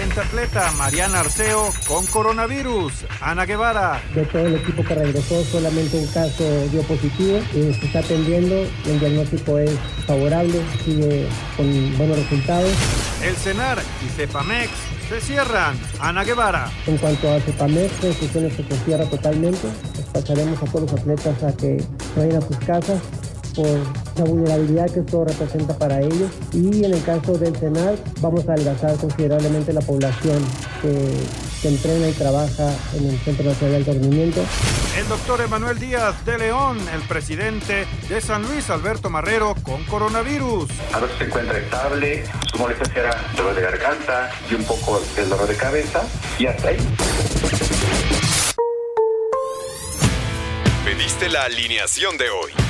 pentatleta Mariana Arceo con coronavirus. Ana Guevara. De todo el equipo que regresó, solamente un caso dio positivo. y se está atendiendo. El diagnóstico es favorable, sigue con buenos resultados. El CENAR y CEPAMEX se cierran. Ana Guevara. En cuanto a CEPAMEX, la institución se cierra totalmente. Pasaremos a todos los atletas a que vayan a sus casas por la vulnerabilidad que esto representa para ellos. Y en el caso del CENAR, vamos a adelgazar considerablemente la población que, que entrena y trabaja en el Centro Nacional de Rendimiento. El doctor Emanuel Díaz de León, el presidente de San Luis, Alberto Marrero, con coronavirus. Alberto se encuentra estable, su molestia será dolor de garganta y un poco el dolor de cabeza, y hasta ahí. Pediste la alineación de hoy.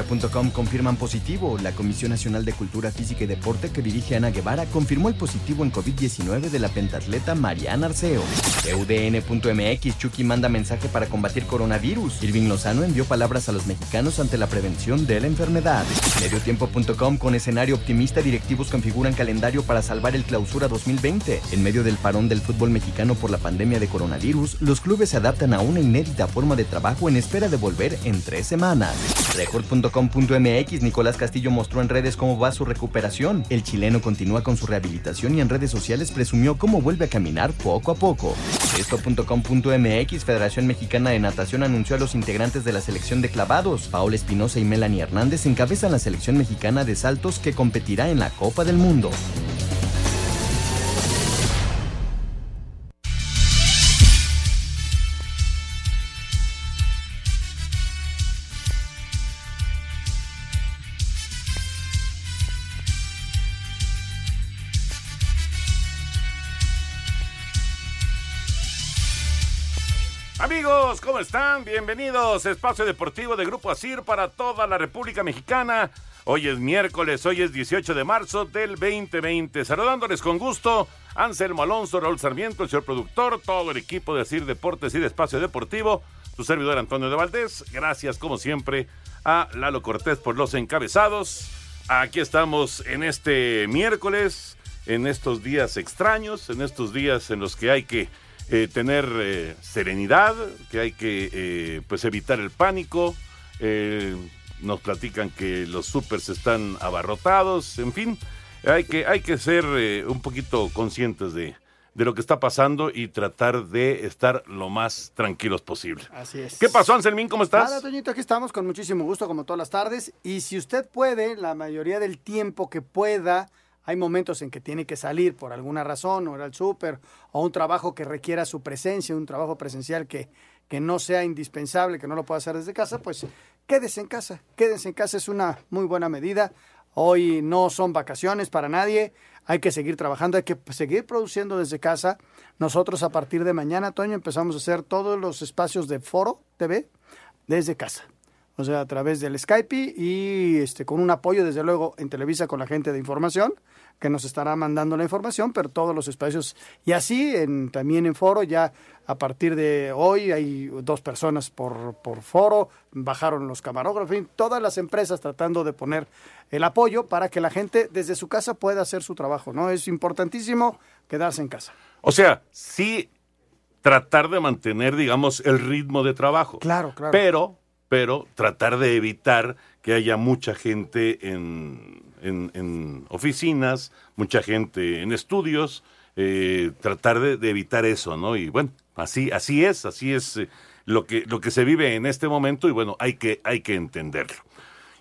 Cancha.com confirman positivo. La Comisión Nacional de Cultura Física y Deporte que dirige Ana Guevara confirmó el positivo en COVID-19 de la pentatleta Mariana Arceo. UDN.mx Chucky manda mensaje para combatir coronavirus. Irving Lozano envió palabras a los mexicanos ante la prevención de la enfermedad. Mediotiempo.com con escenario optimista directivos configuran calendario para salvar el clausura 2020. En medio del parón del fútbol mexicano por la pandemia de coronavirus, los clubes se adaptan a una inédita forma de trabajo en espera de volver en tres semanas. Nicolás Castillo mostró en redes cómo va su recuperación. El chileno continúa con su rehabilitación y en redes sociales presumió cómo vuelve a caminar poco a poco. Esto.com.mx Federación Mexicana de Natación anunció a los integrantes de la selección de clavados. Paola Espinosa y Melanie Hernández encabezan la selección mexicana de saltos que competirá en la Copa del Mundo. ¿Cómo están? Bienvenidos a Espacio Deportivo de Grupo Asir para toda la República Mexicana. Hoy es miércoles, hoy es 18 de marzo del 2020. Saludándoles con gusto, Anselmo Alonso, Raúl Sarmiento, el señor productor, todo el equipo de Asir Deportes y de Espacio Deportivo, su servidor Antonio de Valdés. Gracias, como siempre, a Lalo Cortés por los encabezados. Aquí estamos en este miércoles, en estos días extraños, en estos días en los que hay que eh, tener eh, serenidad, que hay que eh, pues evitar el pánico. Eh, nos platican que los supers están abarrotados, en fin, hay que, hay que ser eh, un poquito conscientes de, de lo que está pasando y tratar de estar lo más tranquilos posible. Así es. ¿Qué pasó, Anselmín? ¿Cómo estás? Nada, Toñito, aquí estamos con muchísimo gusto, como todas las tardes. Y si usted puede, la mayoría del tiempo que pueda, hay momentos en que tiene que salir por alguna razón, o ir al súper, o un trabajo que requiera su presencia, un trabajo presencial que, que no sea indispensable, que no lo pueda hacer desde casa, pues quédese en casa. Quédese en casa es una muy buena medida. Hoy no son vacaciones para nadie. Hay que seguir trabajando, hay que seguir produciendo desde casa. Nosotros a partir de mañana, Toño, empezamos a hacer todos los espacios de Foro TV desde casa. O sea, a través del Skype y este, con un apoyo, desde luego, en Televisa con la gente de información, que nos estará mandando la información, pero todos los espacios. Y así, en, también en foro, ya a partir de hoy hay dos personas por, por foro, bajaron los camarógrafos, en fin, todas las empresas tratando de poner el apoyo para que la gente desde su casa pueda hacer su trabajo, ¿no? Es importantísimo quedarse en casa. O sea, sí tratar de mantener, digamos, el ritmo de trabajo. Claro, claro. Pero, pero tratar de evitar que haya mucha gente en, en, oficinas, mucha gente en estudios, eh, tratar de, de evitar eso, ¿no? Y bueno, así, así es, así es eh, lo que, lo que se vive en este momento y bueno, hay que, hay que entenderlo.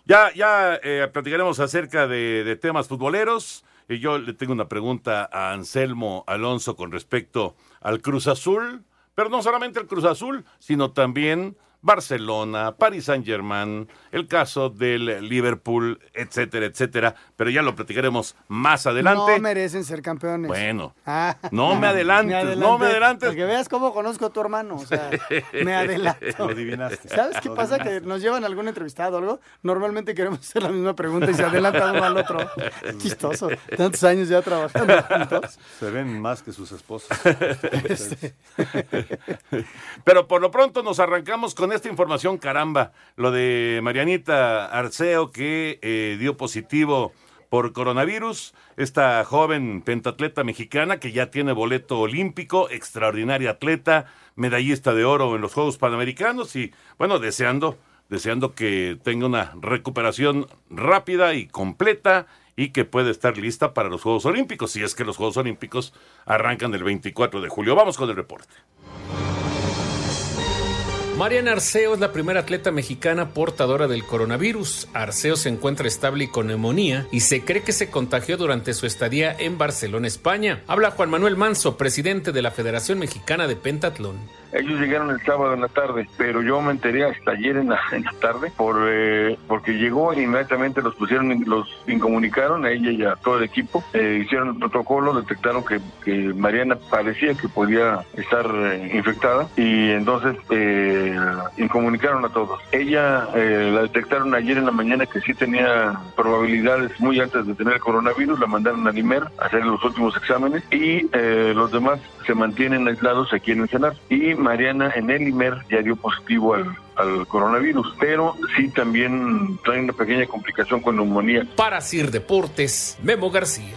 Ya, ya eh, platicaremos acerca de, de temas futboleros. Y yo le tengo una pregunta a Anselmo Alonso con respecto al Cruz Azul, pero no solamente al Cruz Azul, sino también Barcelona, Paris Saint Germain, el caso del Liverpool, etcétera, etcétera, pero ya lo platicaremos más adelante. No merecen ser campeones. Bueno, ah. no me adelantes, no me adelantes. Porque veas cómo conozco a tu hermano, o sea, me adelanto. Lo adivinaste. ¿Sabes qué pasa? Que nos llevan algún entrevistado o algo, normalmente queremos hacer la misma pregunta y se adelanta uno al otro. Chistoso, tantos años ya trabajando juntos. Se ven más que sus esposos. Este. Pero por lo pronto nos arrancamos con esta información, caramba, lo de Marianita Arceo que eh, dio positivo por coronavirus, esta joven pentatleta mexicana que ya tiene boleto olímpico, extraordinaria atleta, medallista de oro en los Juegos Panamericanos y bueno, deseando, deseando que tenga una recuperación rápida y completa y que pueda estar lista para los Juegos Olímpicos, si es que los Juegos Olímpicos arrancan el 24 de julio. Vamos con el reporte. Mariana Arceo es la primera atleta mexicana portadora del coronavirus. Arceo se encuentra estable y con neumonía y se cree que se contagió durante su estadía en Barcelona, España. Habla Juan Manuel Manso, presidente de la Federación Mexicana de Pentatlón. Ellos llegaron el sábado en la tarde, pero yo me enteré hasta ayer en la, tarde por, eh, porque llegó e inmediatamente los pusieron, los incomunicaron a ella y a todo el equipo, eh, hicieron el protocolo, detectaron que, Mariana parecía que podía estar eh, infectada y entonces incomunicaron a todos. Ella la detectaron ayer en la mañana que sí tenía probabilidades muy altas de tener coronavirus, la mandaron a Limer a hacer los últimos exámenes y los demás se mantienen aislados aquí en el Senado. Y Mariana en el IMER ya dio positivo al, coronavirus, pero sí también trae una pequeña complicación con neumonía. Para Sir Deportes, Memo García.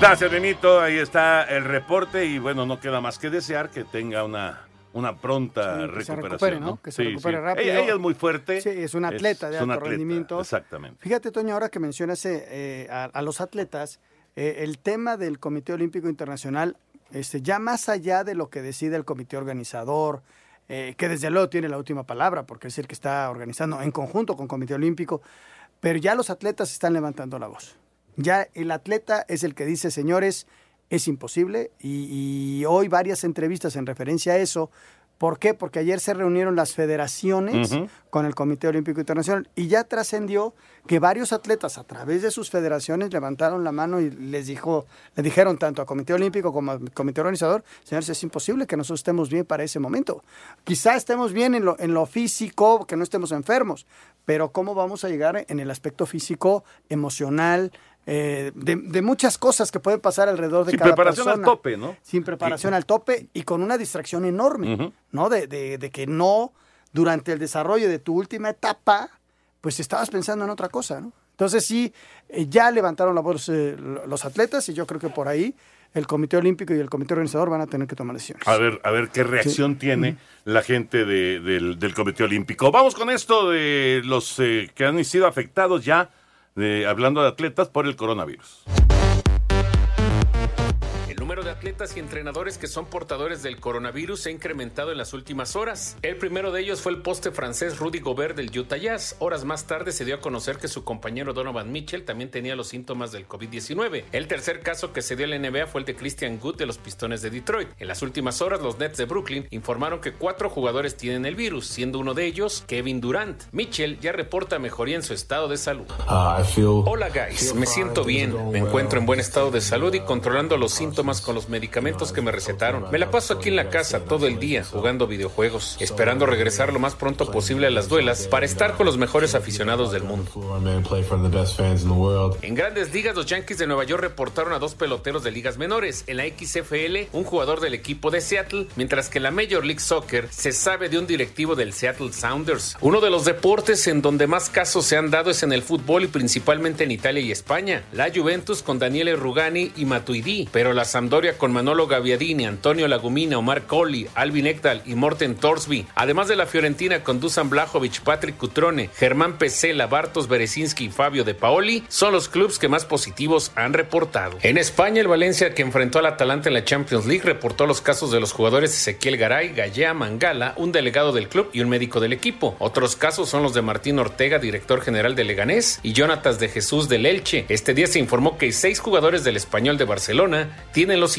Gracias, Benito. Ahí está el reporte y bueno, no queda más que desear que tenga una una pronta recuperación. Se recupere, ¿no? Que se recupere rápido. Ella, es muy fuerte. Sí, es un atleta de alto rendimiento. Exactamente. Fíjate, Toño, ahora que mencionas eh, a, los atletas, eh, el tema del Comité Olímpico Internacional este, ya más allá de lo que decide el comité organizador, eh, que desde luego tiene la última palabra, porque es el que está organizando en conjunto con el Comité Olímpico, pero ya los atletas están levantando la voz. Ya el atleta es el que dice, señores, es imposible, y hoy varias entrevistas en referencia a eso, ¿Por qué? Porque ayer se reunieron las federaciones con el Comité Olímpico Internacional y ya trascendió que varios atletas a través de sus federaciones levantaron la mano y les dijo, le dijeron tanto al Comité Olímpico como al Comité Organizador, señores, es imposible que nosotros estemos bien para ese momento. Quizá estemos bien en lo, en lo físico, que no estemos enfermos, pero ¿cómo vamos a llegar en el aspecto físico, emocional, eh, de, muchas cosas que pueden pasar alrededor de Sin cada preparación al tope, ¿no? Sin preparación al tope y con una distracción enorme, ¿no? De, de, que no, durante el desarrollo de tu última etapa, pues estabas pensando en otra cosa, ¿no? Entonces sí, eh, ya levantaron la voz eh, los atletas y yo creo que por ahí el Comité Olímpico y el Comité Organizador van a tener que tomar decisiones. A ver, a ver qué reacción tiene la gente del, del, Comité Olímpico. Vamos con esto de los que han sido afectados ya hablando de atletas por el coronavirus. de atletas y entrenadores que son portadores del coronavirus se ha incrementado en las últimas horas. El primero de ellos fue el poste francés Rudy Gobert del Utah Jazz. Horas más tarde se dio a conocer que su compañero Donovan Mitchell también tenía los síntomas del COVID-19. El tercer caso que se dio en la NBA fue el de Christian Good de los Pistones de Detroit. En las últimas horas, los Nets de Brooklyn informaron que cuatro jugadores tienen el virus, siendo uno de ellos Kevin Durant. Mitchell ya reporta mejoría en su estado de salud. Uh, Hola guys, me siento bien, me encuentro en buen estado de salud y controlando los síntomas los medicamentos que me recetaron. Me la paso aquí en la casa todo el día jugando videojuegos, esperando regresar lo más pronto posible a las duelas para estar con los mejores aficionados del mundo. En grandes ligas, los Yankees de Nueva York reportaron a dos peloteros de ligas menores. En la XFL, un jugador del equipo de Seattle, mientras que en la Major League Soccer se sabe de un directivo del Seattle Sounders. Uno de los deportes en donde más casos se han dado es en el fútbol y principalmente en Italia y España. La Juventus con Daniele Rugani y Matuidi, pero la Sampdoria con Manolo Gaviadini, Antonio Lagumina, Omar Colli, Alvin Ekdal y Morten Torsby, además de la Fiorentina con Dusan Blajovic, Patrick Cutrone, Germán Pesela, Bartos Berezinski y Fabio De Paoli, son los clubes que más positivos han reportado. En España, el Valencia que enfrentó al Atalanta en la Champions League reportó los casos de los jugadores Ezequiel Garay, Gallea Mangala, un delegado del club y un médico del equipo. Otros casos son los de Martín Ortega, director general de Leganés, y Jonatas de Jesús del Elche. Este día se informó que seis jugadores del Español de Barcelona tienen los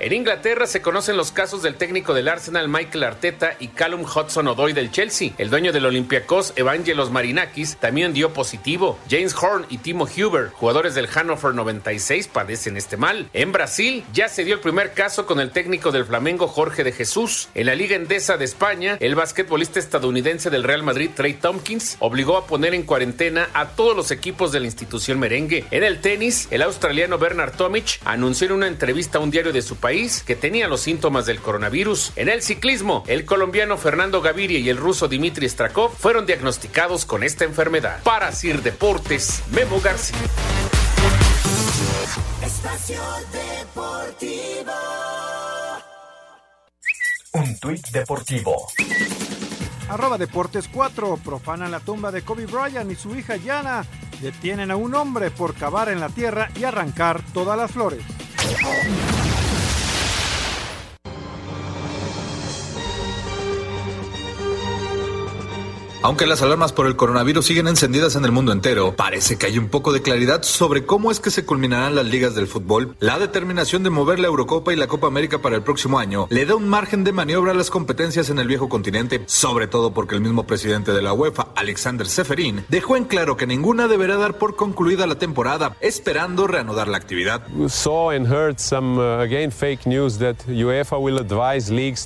En Inglaterra se conocen los casos del técnico del Arsenal Michael Arteta y Callum Hudson-Odoi del Chelsea. El dueño del Olympiacos Evangelos Marinakis también dio positivo. James Horn y Timo Huber, jugadores del Hannover 96, padecen este mal. En Brasil ya se dio el primer caso con el técnico del Flamengo Jorge de Jesús. En la Liga Endesa de España, el basquetbolista estadounidense del Real Madrid Trey Tompkins obligó a poner en cuarentena a todos los equipos de la institución merengue. En el tenis, el australiano Bernard Tomic anunció en una entrevista un diario de su país que tenía los síntomas del coronavirus. En el ciclismo, el colombiano Fernando Gaviria y el ruso Dimitri Strakov fueron diagnosticados con esta enfermedad. Para Sir Deportes, Memo García. Espacio Deportivo. Un tuit deportivo. Arroba Deportes 4. Profanan la tumba de Kobe Bryant y su hija Yana. Detienen a un hombre por cavar en la tierra y arrancar todas las flores. Oh, my God. Aunque las alarmas por el coronavirus siguen encendidas en el mundo entero, parece que hay un poco de claridad sobre cómo es que se culminarán las ligas del fútbol. La determinación de mover la Eurocopa y la Copa América para el próximo año le da un margen de maniobra a las competencias en el viejo continente, sobre todo porque el mismo presidente de la UEFA, Alexander Seferin, dejó en claro que ninguna deberá dar por concluida la temporada, esperando reanudar la actividad.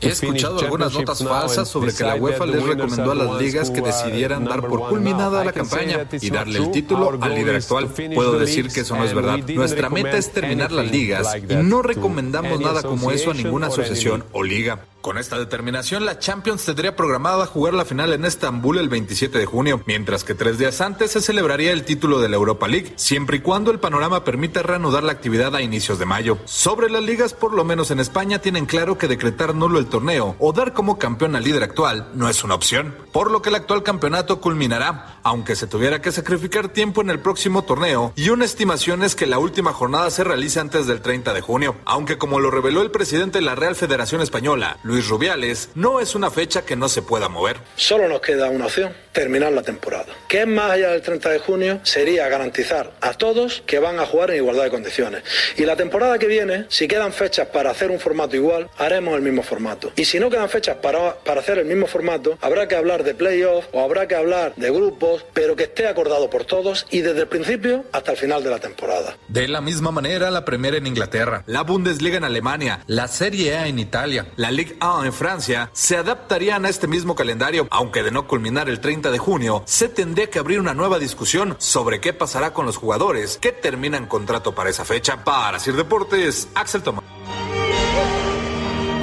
He escuchado algunas notas falsas sobre que la UEFA les recomendó a las ligas que decidieran dar por culminada la campaña y darle el título al líder actual. Puedo decir que eso no es verdad. Nuestra meta es terminar las ligas y no recomendamos nada como eso a ninguna asociación o liga. Con esta determinación, la Champions tendría programada jugar la final en Estambul el 27 de junio, mientras que tres días antes se celebraría el título de la Europa League, siempre y cuando el panorama permita reanudar la actividad a inicios de mayo. Sobre las ligas, por lo menos en España, tienen claro que decretar nulo el torneo o dar como campeón al líder actual no es una opción, por lo que el actual campeonato culminará, aunque se tuviera que sacrificar tiempo en el próximo torneo, y una estimación es que la última jornada se realice antes del 30 de junio, aunque como lo reveló el presidente de la Real Federación Española, Luis Rubiales, no es una fecha que no se pueda mover. Solo nos queda una opción, terminar la temporada. Que es más allá del 30 de junio, sería garantizar a todos que van a jugar en igualdad de condiciones. Y la temporada que viene, si quedan fechas para hacer un formato igual, haremos el mismo formato. Y si no quedan fechas para, para hacer el mismo formato, habrá que hablar de playoff o habrá que hablar de grupos, pero que esté acordado por todos y desde el principio hasta el final de la temporada. De la misma manera, la Premier en Inglaterra, la Bundesliga en Alemania, la Serie A en Italia, la Ligue A en Francia, se adaptarían a este mismo calendario, aunque de no culminar el 30 de junio, se tendría que abrir una nueva discusión sobre qué pasará con los jugadores que terminan contrato para esa fecha. Para Sir Deportes, Axel Tomás.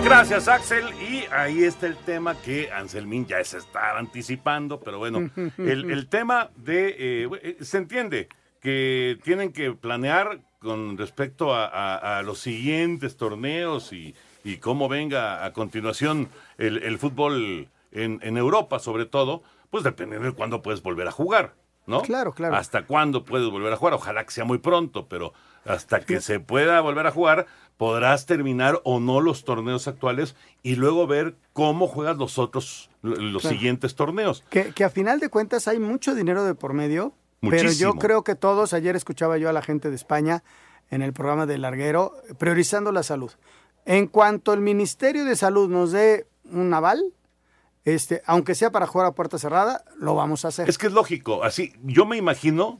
Gracias, Axel. Y ahí está el tema que Anselmín ya se está anticipando, pero bueno, el, el tema de... eh, se entiende que tienen que planear con respecto a, a- a los siguientes torneos y, y cómo venga a continuación el, el fútbol en, en Europa, sobre todo, pues dependiendo de cuándo puedes volver a jugar, ¿no? Claro, claro. Hasta cuándo puedes volver a jugar. Ojalá que sea muy pronto, pero hasta que se pueda volver a jugar, podrás terminar o no los torneos actuales y luego ver cómo juegas los otros, los Claro. siguientes torneos. Que, que a final de cuentas hay mucho dinero de por medio, pero Muchísimo. yo creo que todos, ayer escuchaba yo a la gente de España en el programa de Larguero, priorizando la salud. En cuanto el Ministerio de Salud nos dé un aval, este, aunque sea para jugar a puerta cerrada, lo vamos a hacer. Es que es lógico, así, yo me imagino,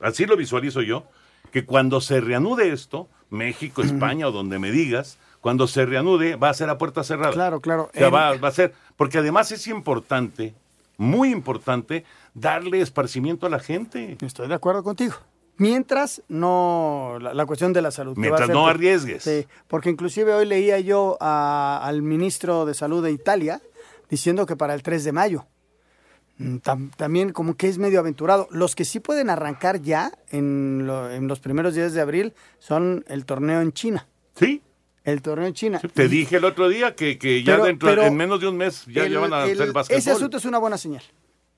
así lo visualizo yo, que cuando se reanude esto, México, España o donde me digas, cuando se reanude va a ser a puerta cerrada. Claro, claro. O sea, va a ser, porque además es importante, muy importante, darle esparcimiento a la gente. Estoy de acuerdo contigo. Mientras no, la, la cuestión de la salud. Mientras ser no arriesgues. Sí, porque inclusive hoy leía yo a- al ministro de Salud de Italia diciendo que para el 3 de mayo. Mm, tam- también como que es medio aventurado. Los que sí pueden arrancar ya en, lo- en los primeros días de abril son el torneo en China. Sí. El torneo en China. Te Y- dije el otro día que, que ya Pero- dentro, pero en menos de un mes ya, el- ya van a el- hacer básquetbol. Ese asunto es una buena señal.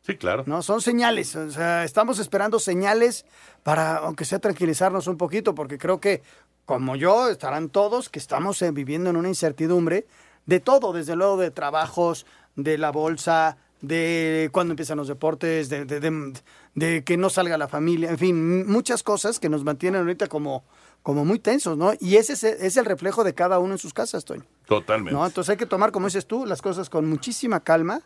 Sí, claro. No, son señales. O sea, estamos esperando señales para, aunque sea tranquilizarnos un poquito, porque creo que, como yo, estarán todos que estamos eh, viviendo en una incertidumbre de todo, desde luego de trabajos, de la bolsa, de cuándo empiezan los deportes, de, de- de- de que no salga la familia, en fin, muchas cosas que nos mantienen ahorita como, como muy tensos, ¿no? Y ese es, es el reflejo de cada uno en sus casas, Toño. Totalmente. ¿no? Entonces hay que tomar, como dices tú, las cosas con muchísima calma,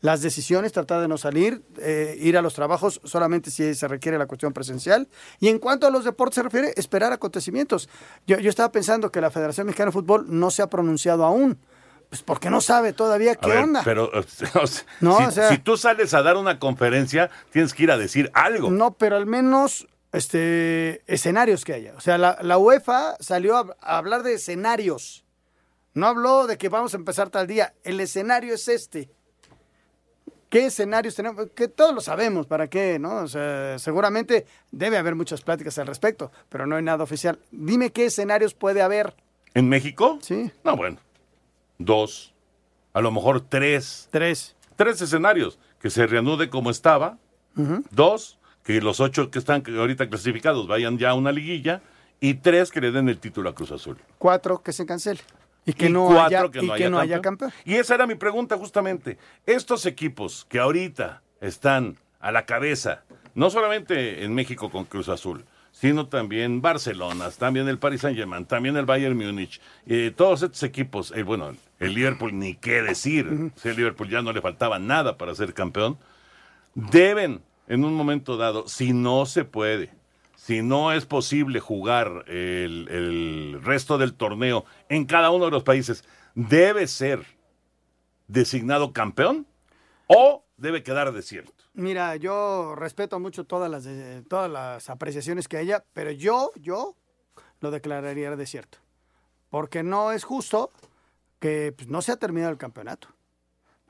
las decisiones, tratar de no salir, eh, ir a los trabajos solamente si se requiere la cuestión presencial. Y en cuanto a los deportes se refiere, esperar acontecimientos. Yo, yo estaba pensando que la Federación Mexicana de Fútbol no se ha pronunciado aún. Pues porque no sabe todavía qué ver, onda. Pero o sea, No, si, o sea- si tú sales a dar una conferencia, tienes que ir a decir algo. No, pero al menos este, escenarios que haya. O sea, la, la UEFA salió a, a hablar de escenarios. No habló de que vamos a empezar tal día. El escenario es este. ¿Qué escenarios tenemos? Que todos lo sabemos, ¿para qué? ¿no? O sea, seguramente debe haber muchas pláticas al respecto, pero no hay nada oficial. Dime qué escenarios puede haber. ¿En México? Sí. No, bueno. Dos. A lo mejor tres. Tres. Tres escenarios. Que se reanude como estaba. Dos. Que los ocho que están ahorita clasificados vayan ya a una liguilla. Y tres, que le den el título a Cruz Azul. Cuatro, que se cancele. Y que Y no, cuatro, haya, que y no que haya no haya campeón. Y esa era mi pregunta justamente. Estos equipos que ahorita están a la cabeza, no solamente en México con Cruz Azul, sino también Barcelona, también el Paris Saint Germain, también el Bayern Múnich, eh, todos estos equipos, eh, bueno, el Liverpool ni qué decir, si el Liverpool ya no le faltaba nada para ser campeón, deben en un momento dado, si no se puede, si no es posible jugar el, el resto del torneo en cada uno de los países, debe ser designado campeón o debe quedar desierto. Mira, yo respeto mucho todas las, todas las apreciaciones que haya, pero yo, yo lo declararía desierto. Porque no es justo que pues, no se ha terminado el campeonato.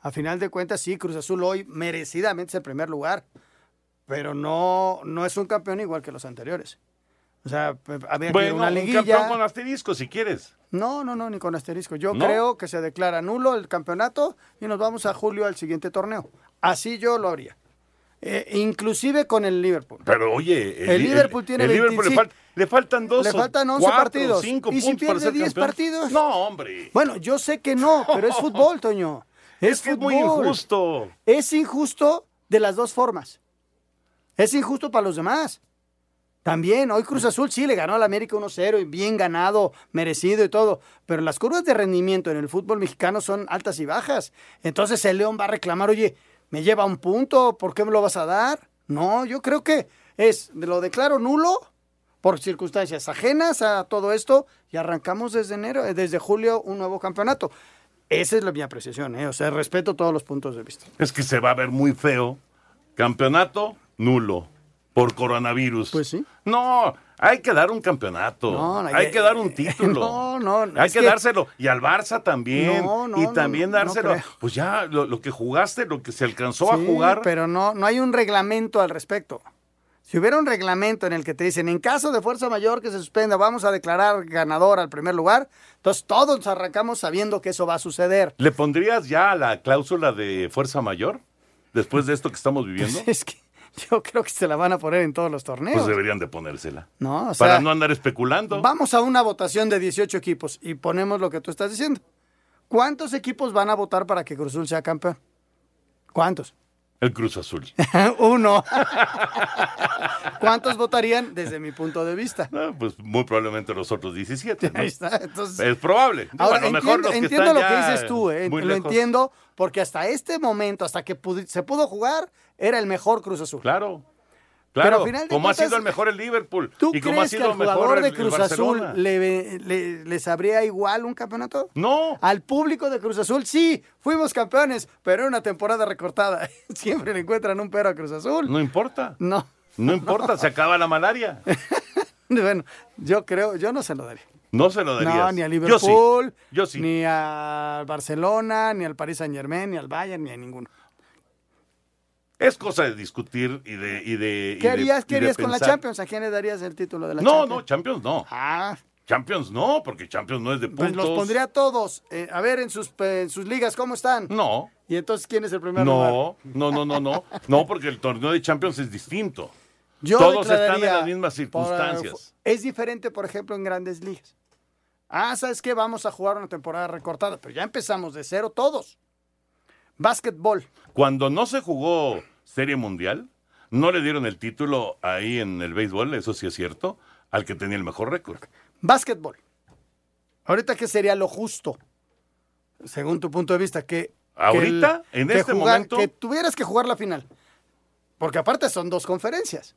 A final de cuentas, sí, Cruz Azul hoy merecidamente es el primer lugar, pero no, no es un campeón igual que los anteriores. O sea, había que Bueno, una un liguilla. campeón con asterisco si quieres. No, no, no, ni con asterisco. Yo ¿No? creo que se declara nulo el campeonato y nos vamos a julio al siguiente torneo. Así yo lo haría. Eh, inclusive con el Liverpool. Pero oye, El Liverpool tiene el Liverpool le, 25. fal- le faltan dos Le faltan 11 cuatro, partidos. cinco ¿Y si pierde ser 10 campeón. partidos? No, hombre. Bueno, yo sé que no, pero es fútbol, Toño. Es, Es que es muy fútbol. injusto. Es injusto de las dos formas. Es injusto para los demás. También, hoy Cruz Azul sí le ganó al América 1-0 y bien ganado, merecido y todo. Pero las curvas de rendimiento en el fútbol mexicano son altas y bajas. Entonces el León va a reclamar, oye, me lleva un punto, ¿por qué me lo vas a dar? No, yo creo que es, lo declaro nulo por circunstancias ajenas a todo esto y arrancamos desde enero, eh, desde julio, un nuevo campeonato. Esa es la mi apreciación, ¿eh? o sea, respeto todos los puntos de vista. Es que se va a ver muy feo. Campeonato nulo por coronavirus. Pues sí. No, hay que dar un campeonato. No, no, hay ya- que dar un título. No, no, no, Hay que, que- dárselo. Y al Barça también. No, no, y también dárselo. pues ya, lo, lo que jugaste, lo que se alcanzó a jugar. Pero no, no hay un reglamento al respecto. Si hubiera un reglamento en el que te dicen, en caso de fuerza mayor que se suspenda, vamos a declarar ganador al primer lugar, entonces todos arrancamos sabiendo que eso va a suceder. ¿Le pondrías ya la cláusula de fuerza mayor? Después de esto que estamos viviendo. Es que yo creo que se la van a poner en todos los torneos. Pues deberían de ponérsela. no, o sea, para no andar especulando. vamos a una votación de 18 equipos y ponemos lo que tú estás diciendo. ¿Cuántos equipos van a votar para que Cruz Azul sea campeón? ¿Cuántos? El Cruz Azul. Uno. ¿Cuántos votarían desde mi punto de vista? No, pues muy probablemente los otros 17. ¿no? Ahí está. Entonces, Es probable. Ahora, a lo mejor entiendo, los que entiendo están lo que dices tú, eh, lo lejos. entiendo, porque hasta este momento, hasta que se pudo jugar, era el mejor Cruz Azul. Claro. Pero Claro, al final de como ha sido el mejor el Liverpool. ¿Tú y como ha crees que sido al jugador de Cruz Azul le, le- le sabría igual un campeonato? No. Al público de Cruz Azul, sí, fuimos campeones, pero era una temporada recortada. Siempre le encuentran un pero a Cruz Azul. No importa. No. No importa, se acaba la malaria. Bueno, yo creo, yo no se lo daría. No se lo darías. No, ni a Yo Liverpool, sí. Yo sí. ni a Barcelona, ni al Paris Saint Germain, ni al Bayern, ni a ninguno. Es cosa de discutir y de. Y de ¿Qué harías, y qué de harías con la. Champions? ¿A quién le darías el título de la No, Champions? no, Champions no. Ah, Champions no, porque Champions no es de pues puntos. los pondría a todos. eh, a ver, en sus, eh, en sus ligas, ¿cómo están? No. ¿Y entonces quién es el primer lugar? No, no, no, no, no. No, porque el torneo de Champions es distinto. Yo Todos están en las mismas por- circunstancias. es diferente, por ejemplo, en grandes ligas. Ah, ¿sabes qué? Vamos a jugar una temporada recortada, pero ya empezamos de cero todos. Básquetbol. Cuando no se jugó Serie Mundial, no le dieron el título ahí en el béisbol, eso sí es cierto, al que tenía el mejor récord. Básquetbol. Ahorita, ¿qué sería lo justo? Según tu punto de vista, que. ¿Ahorita? que ¿En que este jugar- momento? Que tuvieras que jugar la final. Porque aparte son dos conferencias.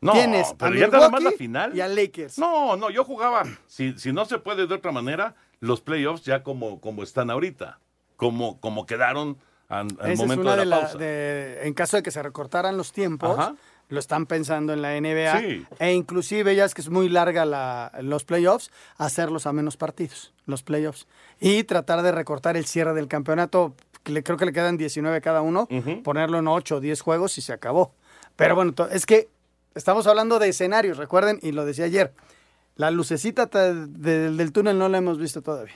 No, Tienes a pero ya nada más la final. Y a Lakers. No, no, yo jugaba. Si, si no se puede de otra manera, los playoffs ya como, como están ahorita. Como, como quedaron an- al Esa es momento una de de la pausa. de- en caso de que se recortaran los tiempos, Ajá. lo están pensando en la NBA. Sí. E inclusive, ya es que es muy larga la- los playoffs, hacerlos a menos partidos, los playoffs. Y tratar de recortar el cierre del campeonato, que le, creo que le quedan 19 cada uno, ponerlo en 8 o 10 juegos y se acabó. Pero bueno, es que estamos hablando de escenarios, recuerden, y lo decía ayer, la lucecita ta- de- del túnel no la hemos visto todavía.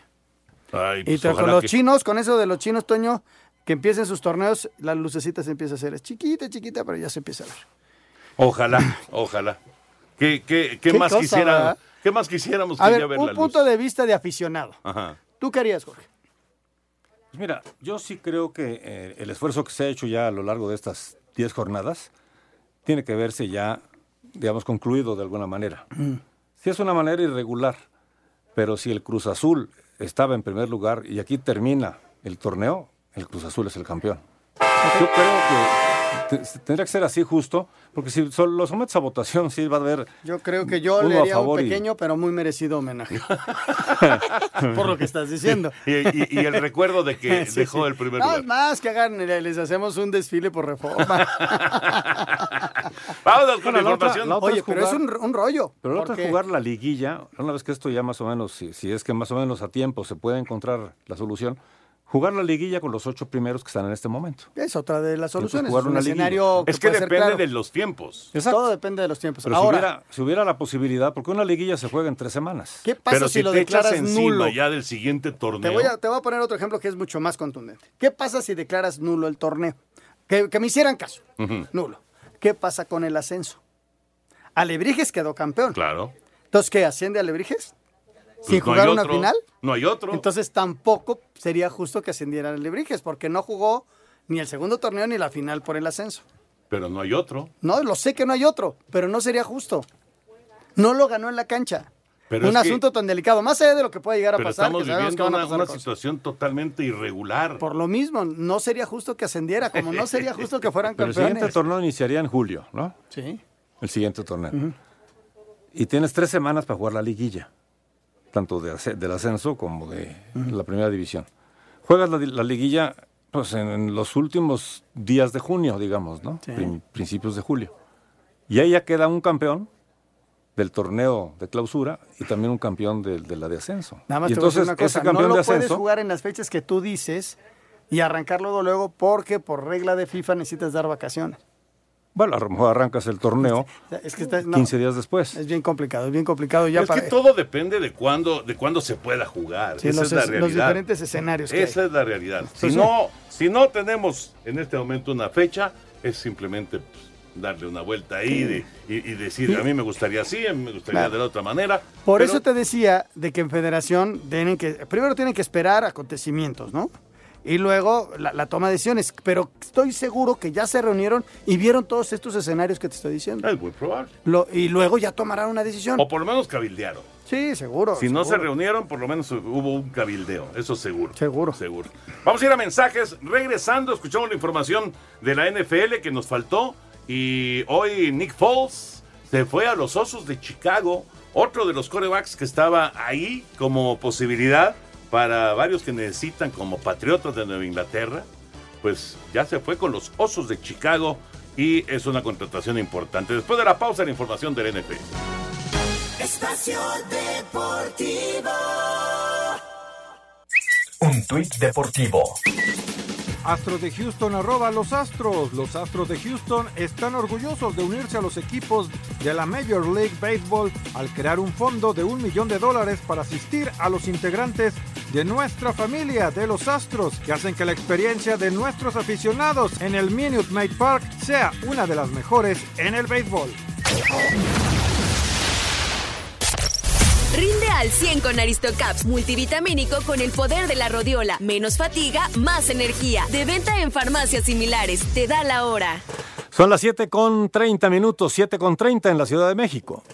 Ay, Y pues, te- con los que- chinos, con eso de los chinos, Toño, que empiecen sus torneos, la lucecita se empieza a hacer. Es chiquita, chiquita, pero ya se empieza a ver. Ojalá, ojalá. ¿Qué, qué, qué Qué más cosa, quisiera-. ¿Qué más quisiéramos A que ver, ya ver un la punto luz? de vista de aficionado. Ajá. ¿Tú qué harías, Jorge? Pues mira, yo sí creo que eh, el esfuerzo que se ha hecho ya a lo largo de estas 10 jornadas tiene que verse ya, digamos, concluido de alguna manera. Sí es una manera irregular, pero si el Cruz Azul estaba en primer lugar y aquí termina el torneo, el Cruz Azul es el campeón. Yo creo que te- tendría que ser así justo, porque si lo sometes a votación, sí va a haber... Yo creo que yo le haría un y- pequeño pero muy merecido homenaje. Por lo que estás diciendo. Y, y- y el recuerdo de que Sí, dejó sí. el primer No, lugar. es más que hagan, le- les hacemos un desfile por reforma. Vamos con Bueno, la la otra- información. la otra Oye, es pero es un, un rollo. Pero la otra es jugar la liguilla, una vez que esto ya más o menos, si, si es que más o menos a tiempo se puede encontrar la solución, jugar la liguilla con los ocho primeros que están en este momento. Es otra de las que soluciones. jugar es un una liguilla. escenario Es que puede ser depende claro. de los tiempos. Todo depende de los tiempos. Pero si, Ahora, hubiera, si hubiera la posibilidad, porque una liguilla se juega en tres semanas. ¿qué pasa Pero si, si, lo te echas declaras encima nulo? ya del siguiente Te torneo. voy, a, te voy a poner otro ejemplo que es mucho más contundente. ¿Qué pasa si declaras nulo el torneo? Que, que me hicieran caso. Nulo. ¿Qué pasa con el ascenso? Alebrijes quedó campeón. Claro. Entonces, ¿qué? ¿Asciende Alebrijes? Pues ¿Sin no jugar hay una otro. final? No hay otro. Entonces tampoco sería justo que ascendieran Alebrijes, porque no jugó ni el segundo torneo ni la final por el ascenso. Pero no hay otro. No, lo sé que no hay otro, pero no sería justo. No lo ganó en la cancha. Pero un que- asunto tan delicado, más allá de lo que puede llegar a Pero pasar, estamos que viviendo van a una, pasar una situación totalmente irregular. Por lo mismo, no sería justo que ascendiera, como no sería justo que fueran Pero el siguiente campeones. torneo iniciaría en julio, ¿no? Sí. El siguiente torneo. Y tienes tres semanas para jugar la liguilla, tanto de del ascenso como de la primera división. Juegas la, liguilla pues, en, en los últimos días de junio, digamos, ¿no? Sí. Prin- principios de julio. Y ahí ya queda un campeón del torneo de clausura y también un campeón del- de, la de ascenso. Nada más y te voy a decir entonces una cosa, ese campeón no de lo puedes jugar en las fechas que tú dices y arrancar luego luego porque por regla de FIFA necesitas dar vacaciones. Bueno, a lo mejor arrancas el torneo Es que está- no, 15 días después. es bien complicado, es bien complicado ya es para que todo depende de cuándo, de cuándo se pueda jugar. Sí, Esa los es la los realidad. diferentes escenarios que Esa hay. es la realidad. Si sí. no, si no tenemos en este momento una fecha, es simplemente pues, darle una vuelta ahí de- y, y decir, Sí. a mí me gustaría así, a mí me gustaría Claro. de la otra manera. Por pero- eso te decía de que en federación tienen que, primero tienen que esperar acontecimientos, ¿no? Y luego la, la toma de decisiones. Pero estoy seguro que ya se reunieron y vieron todos estos escenarios que te estoy diciendo. Es muy probable. Lo- y luego ya tomarán una decisión. O por lo menos cabildearon. Sí, seguro. Si no se reunieron, por lo menos hubo un cabildeo, eso seguro. Seguro. Seguro. Vamos a ir a mensajes. Regresando, escuchamos la información de la NFL que nos faltó. Y hoy Nick Foles se fue a los Osos de Chicago, otro de los corebacks que estaba ahí como posibilidad para varios que necesitan como patriotas de Nueva Inglaterra. Pues ya se fue con los Osos de Chicago y es una contratación importante. Después de la pausa, la información del NFL. Espacio Deportivo. Un tuit deportivo. Astros de Houston arroba los Astros. Los Astros de Houston están orgullosos de unirse a los equipos de la Major League Baseball al crear un fondo de un millón de dólares para asistir a los integrantes de nuestra familia de los Astros que hacen que la experiencia de nuestros aficionados en el Minute Maid Park sea una de las mejores en el béisbol. Rinde al 100 con Aristocaps multivitamínico con el poder de la rodiola. Menos fatiga, más energía. De venta en farmacias similares. Te da la hora. Son las 7 con 30 minutos, 7 con 30 en la Ciudad de México.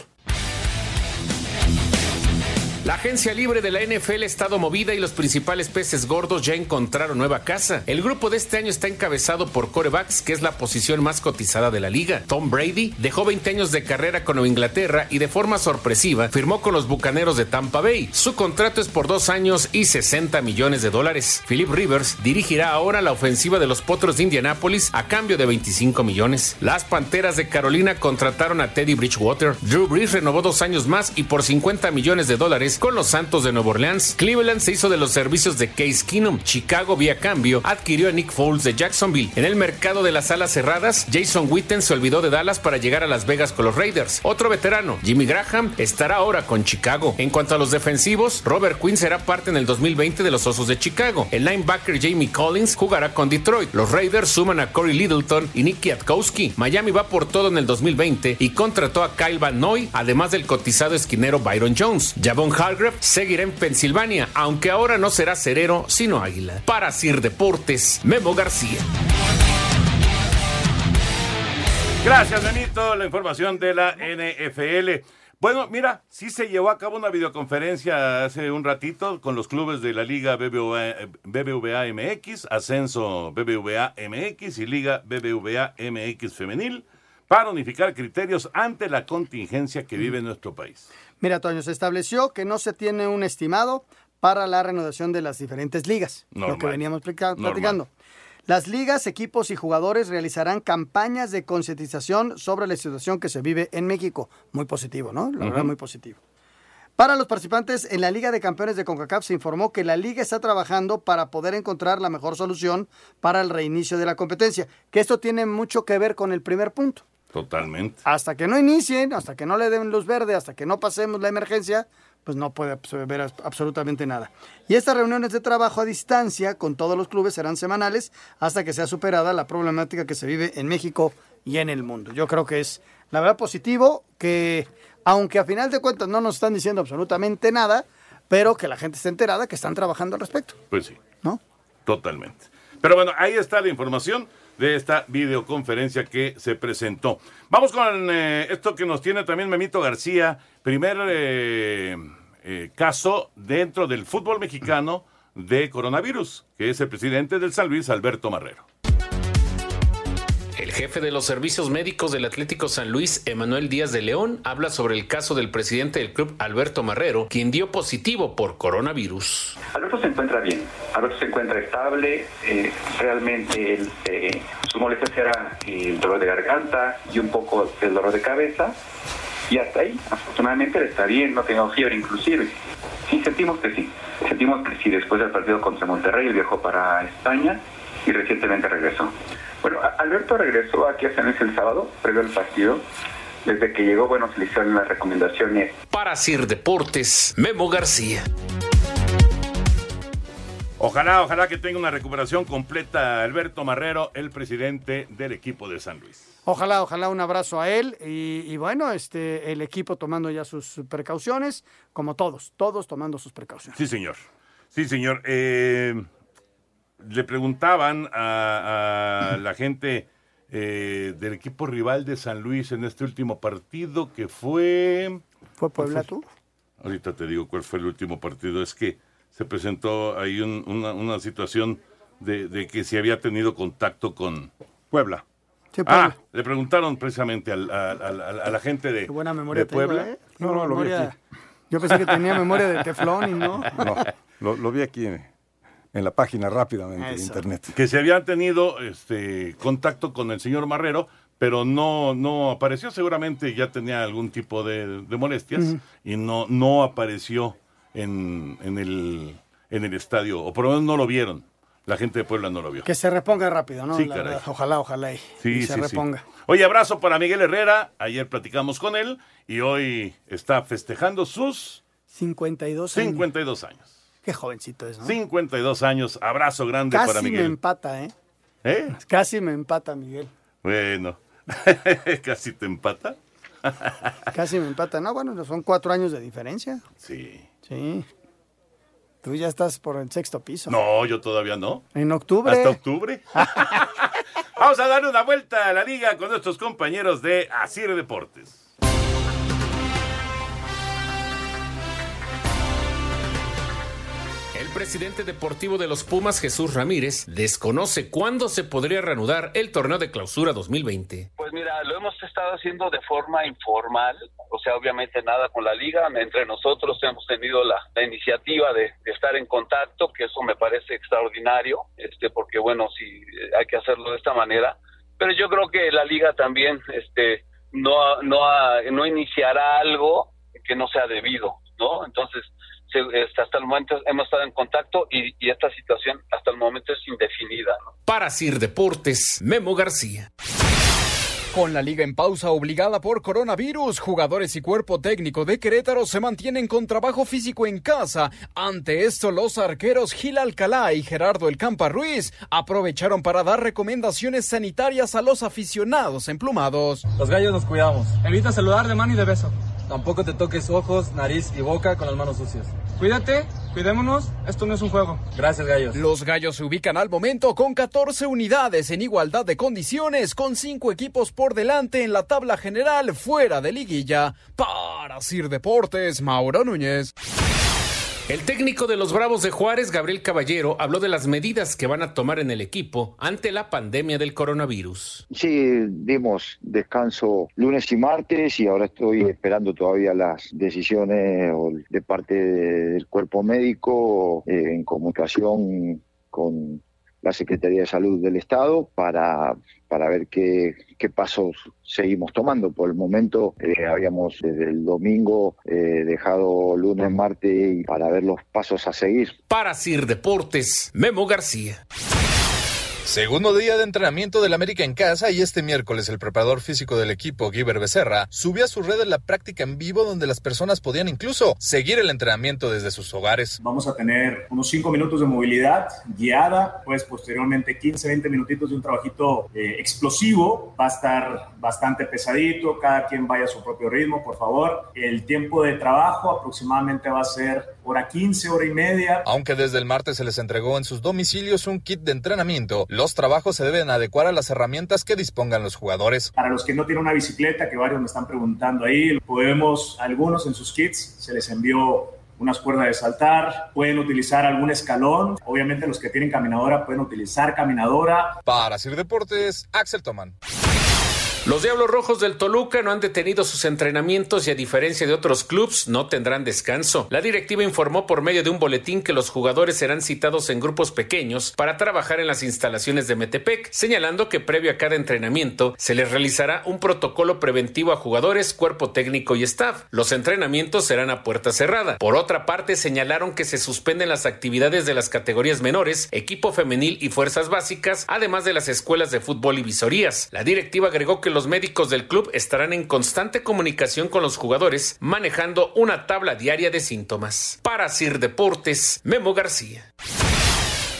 La agencia libre de la NFL ha estado movida y los principales peces gordos ya encontraron nueva casa. El grupo de este año está encabezado por corebacks, que es la posición más cotizada de la liga. Tom Brady dejó 20 años de carrera con Nueva Inglaterra y de forma sorpresiva firmó con los Bucaneros de Tampa Bay. Su contrato es por dos años y 60 millones de dólares. Philip Rivers dirigirá ahora la ofensiva de los Potros de Indianápolis a cambio de 25 millones. Las Panteras de Carolina contrataron a Teddy Bridgewater. Drew Brees renovó dos años más y por 50 millones de dólares con los Santos de Nueva Orleans. Cleveland se hizo de los servicios de Case Keenum. Chicago, vía cambio, adquirió a Nick Foles de Jacksonville. En el mercado de las alas cerradas, Jason Witten se olvidó de Dallas para llegar a Las Vegas con los Raiders. Otro veterano, Jimmy Graham, estará ahora con Chicago. En cuanto a los defensivos, Robert Quinn será parte en el 2020 de los Osos de Chicago. El linebacker Jamie Collins jugará con Detroit. Los Raiders suman a Corey Littleton y Nick Kwiatkowski. Miami va por todo en el 2020 y contrató a Kyle Van Noy, además del cotizado esquinero Byron Jones. Javon Hargrave seguirá en Pensilvania, aunque ahora no será cerero, sino águila. Para Sir Deportes, Memo García. Gracias, Benito. La información de la NFL. Bueno, mira, sí se llevó a cabo una videoconferencia hace un ratito con los clubes de la Liga BBVA, BBVA MX, Ascenso BBVA MX y Liga BBVA MX Femenil para unificar criterios ante la contingencia que vive nuestro país. Mira, Toño, se estableció que no se tiene un estimado para la renovación de las diferentes ligas, lo que veníamos platicando. Las ligas, equipos y jugadores realizarán campañas de concientización sobre la situación que se vive en México. Muy positivo, ¿no? La verdad, muy positivo. Para los participantes en la Liga de Campeones de CONCACAF se informó que la liga está trabajando para poder encontrar la mejor solución para el reinicio de la competencia, que esto tiene mucho que ver con el primer punto. Totalmente. Hasta que no inicien, hasta que no le den luz verde, hasta que no pasemos la emergencia, pues no puede ver absolutamente nada. Y estas reuniones de trabajo a distancia con todos los clubes serán semanales hasta que sea superada la problemática que se vive en México y en el mundo. Yo creo que es, la verdad, positivo que, aunque a final de cuentas no nos están diciendo absolutamente nada, pero que la gente esté enterada que están trabajando al respecto. Pues sí. ¿No? Totalmente. Pero bueno, ahí está la información de esta videoconferencia que se presentó. Vamos con eh, esto que nos tiene también Memito García, primer eh, eh, caso dentro del fútbol mexicano de coronavirus, que es el presidente del San Luis, Alberto Marrero. El jefe de los servicios médicos del Atlético San Luis, Emanuel Díaz de León, habla sobre el caso del presidente del club, Alberto Marrero, quien dio positivo por coronavirus. Alberto se encuentra bien, Alberto se encuentra estable, eh, realmente eh, su molestia era el dolor de garganta y un poco el dolor de cabeza, y hasta ahí, afortunadamente, está bien, no tengo fiebre inclusive. Sí, sentimos que sí, sentimos que sí, después del partido contra Monterrey, él viajó para España y recientemente regresó. Bueno, Alberto regresó aquí a San Luis el sábado, previo al partido. Desde que llegó, bueno, se le hicieron las recomendaciones. Para Sir Deportes, Memo García. Ojalá, ojalá que tenga una recuperación completa Alberto Marrero, el presidente del equipo de San Luis. Ojalá, ojalá un abrazo a él y, bueno, este, el equipo tomando ya sus precauciones, como todos, todos tomando sus precauciones. Sí, señor. Sí, señor. Eh, le preguntaban a, la gente eh, del equipo rival de San Luis en este último partido que fue... ¿Fue Puebla tú? Ahorita te digo cuál fue el último partido. Es que se presentó ahí una, situación de, que se había tenido contacto con Puebla. Ah, le preguntaron precisamente a, la gente de, buena memoria de Puebla. ¿eh? No, no, lo vi aquí. Yo pensé que tenía memoria de teflón y no. No, lo, vi aquí en la página rápidamente de internet. Que se habían tenido este contacto con el señor Marrero, pero no, no apareció. Seguramente ya tenía algún tipo de, molestias y no, no apareció en, en, el, en el estadio, o por lo menos no lo vieron. La gente de Puebla no lo vio. Que se reponga rápido, ¿no? Sí, Ojalá, ojalá. Y, sí, se reponga. Oye, abrazo para Miguel Herrera. Ayer platicamos con él y hoy está festejando sus 52 años. 52 años. Qué jovencito es, ¿no? 52 años. Abrazo grande para Miguel. Casi me empata, ¿eh? ¿eh? Casi me empata, Miguel. Bueno. ¿Casi te empata? Casi me empata. No, bueno, son cuatro años de diferencia. Sí. Sí. Tú ya estás por el sexto piso. No, yo todavía no. En octubre. Hasta octubre. Vamos a darle una vuelta a la liga con nuestros compañeros de Asir Deportes. Presidente deportivo de los Pumas, Jesús Ramírez, desconoce cuándo se podría reanudar el torneo de clausura 2020. Pues mira, lo hemos estado haciendo de forma informal, o sea, obviamente nada con la liga, entre nosotros hemos tenido la, iniciativa de, estar en contacto, que eso me parece extraordinario, este, porque bueno, sí hay que hacerlo de esta manera, pero yo creo que la liga también, este, no, no, no iniciará algo que no sea debido, ¿no? Entonces, este, hasta el momento hemos estado en contacto y, esta situación hasta el momento es indefinida. Para Sir Deportes, Memo García. Con la liga en pausa obligada por coronavirus, jugadores y cuerpo técnico de Querétaro se mantienen con trabajo físico en casa. Ante esto, los arqueros Gil Alcalá y Gerardo El Campa Ruiz aprovecharon para dar recomendaciones sanitarias a los aficionados emplumados. Los gallos nos cuidamos. Evita saludar de mano y de beso. Tampoco te toques ojos, nariz y boca con las manos sucias. Cuídate, cuidémonos, esto no es un juego. Gracias, gallos. Los gallos se ubican al momento con 14 unidades en igualdad de condiciones, con 5 equipos por delante en la tabla general fuera de liguilla. Para Sir Deportes, Mauro Núñez. El técnico de los Bravos de Juárez, Gabriel Caballero, habló de las medidas que van a tomar en el equipo ante la pandemia del coronavirus. Sí, dimos descanso lunes y martes y ahora estoy esperando todavía las decisiones de parte del cuerpo médico eh, en comunicación con la Secretaría de Salud del Estado para, para ver qué, qué pasos seguimos tomando. Por el momento eh, habíamos desde el domingo eh, dejado lunes, martes para ver los pasos a seguir. Para Sir Deportes, Memo García. Segundo día de entrenamiento del América en casa y este miércoles el preparador físico del equipo, Guiber Becerra, subió a sus redes la práctica en vivo donde las personas podían incluso seguir el entrenamiento desde sus hogares. Vamos a tener unos 5 minutos de movilidad guiada, pues posteriormente 15, 20 minutitos de un trabajito eh, explosivo. Va a estar bastante pesadito, cada quien vaya a su propio ritmo, por favor. El tiempo de trabajo aproximadamente va a ser hora 15, hora y media. Aunque desde el martes se les entregó en sus domicilios un kit de entrenamiento, los trabajos se deben adecuar a las herramientas que dispongan los jugadores. Para los que no tienen una bicicleta, que varios me están preguntando ahí, podemos, algunos en sus kits, se les envió unas cuerdas de saltar, pueden utilizar algún escalón. Obviamente los que tienen caminadora pueden utilizar caminadora. Para hacer deportes, Axel Toman. Los Diablos Rojos del Toluca no han detenido sus entrenamientos y a diferencia de otros clubes no tendrán descanso. La directiva informó por medio de un boletín que los jugadores serán citados en grupos pequeños para trabajar en las instalaciones de Metepec, señalando que previo a cada entrenamiento se les realizará un protocolo preventivo a jugadores, cuerpo técnico y staff. Los entrenamientos serán a puerta cerrada. Por otra parte, señalaron que se suspenden las actividades de las categorías menores, equipo femenil y fuerzas básicas, además de las escuelas de fútbol y visorías. La directiva agregó que los médicos del club estarán en constante comunicación con los jugadores, manejando una tabla diaria de síntomas. Para Sir Deportes, Memo García.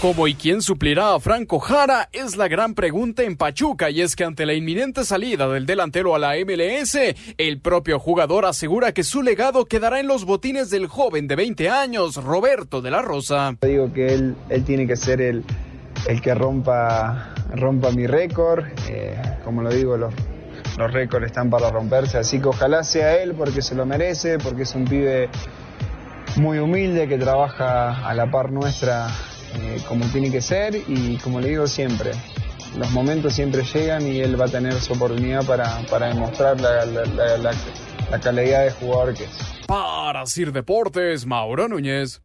¿Cómo y quién suplirá a Franco Jara? Es la gran pregunta en Pachuca y es que ante la inminente salida del delantero a la MLS, el propio jugador asegura que su legado quedará en los botines del joven de 20 años, Roberto de la Rosa. Digo que él, él tiene que ser el, el que rompa, rompa mi récord. Eh, como lo digo, los, los récords están para romperse, así que ojalá sea él porque se lo merece, porque es un pibe muy humilde que trabaja a la par nuestra eh, como tiene que ser y como le digo siempre, los momentos siempre llegan y él va a tener su oportunidad para, para demostrar la, la calidad de jugador que es. Para Sir Deportes, Mauro Núñez.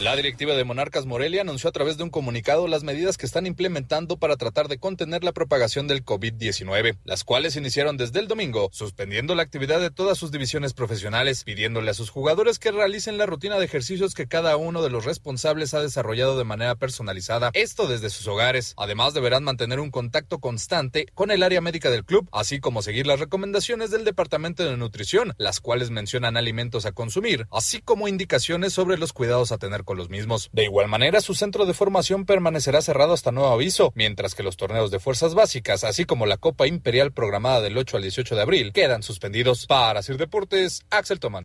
La directiva de Monarcas Morelia anunció a través de un comunicado las medidas que están implementando para tratar de contener la propagación del COVID-19, las cuales iniciaron desde el domingo, suspendiendo la actividad de todas sus divisiones profesionales, pidiéndole a sus jugadores que realicen la rutina de ejercicios que cada uno de los responsables ha desarrollado de manera personalizada, esto desde sus hogares. Además, deberán mantener un contacto constante con el área médica del club, así como seguir las recomendaciones del Departamento de Nutrición, las cuales mencionan alimentos a consumir, así como indicaciones sobre los cuidados a tener los mismos. De igual manera, su centro de formación permanecerá cerrado hasta nuevo aviso, mientras que los torneos de fuerzas básicas, así como la Copa Imperial programada del 8 al 18 de abril, quedan suspendidos. Para Sir Deportes, Axel Tomán.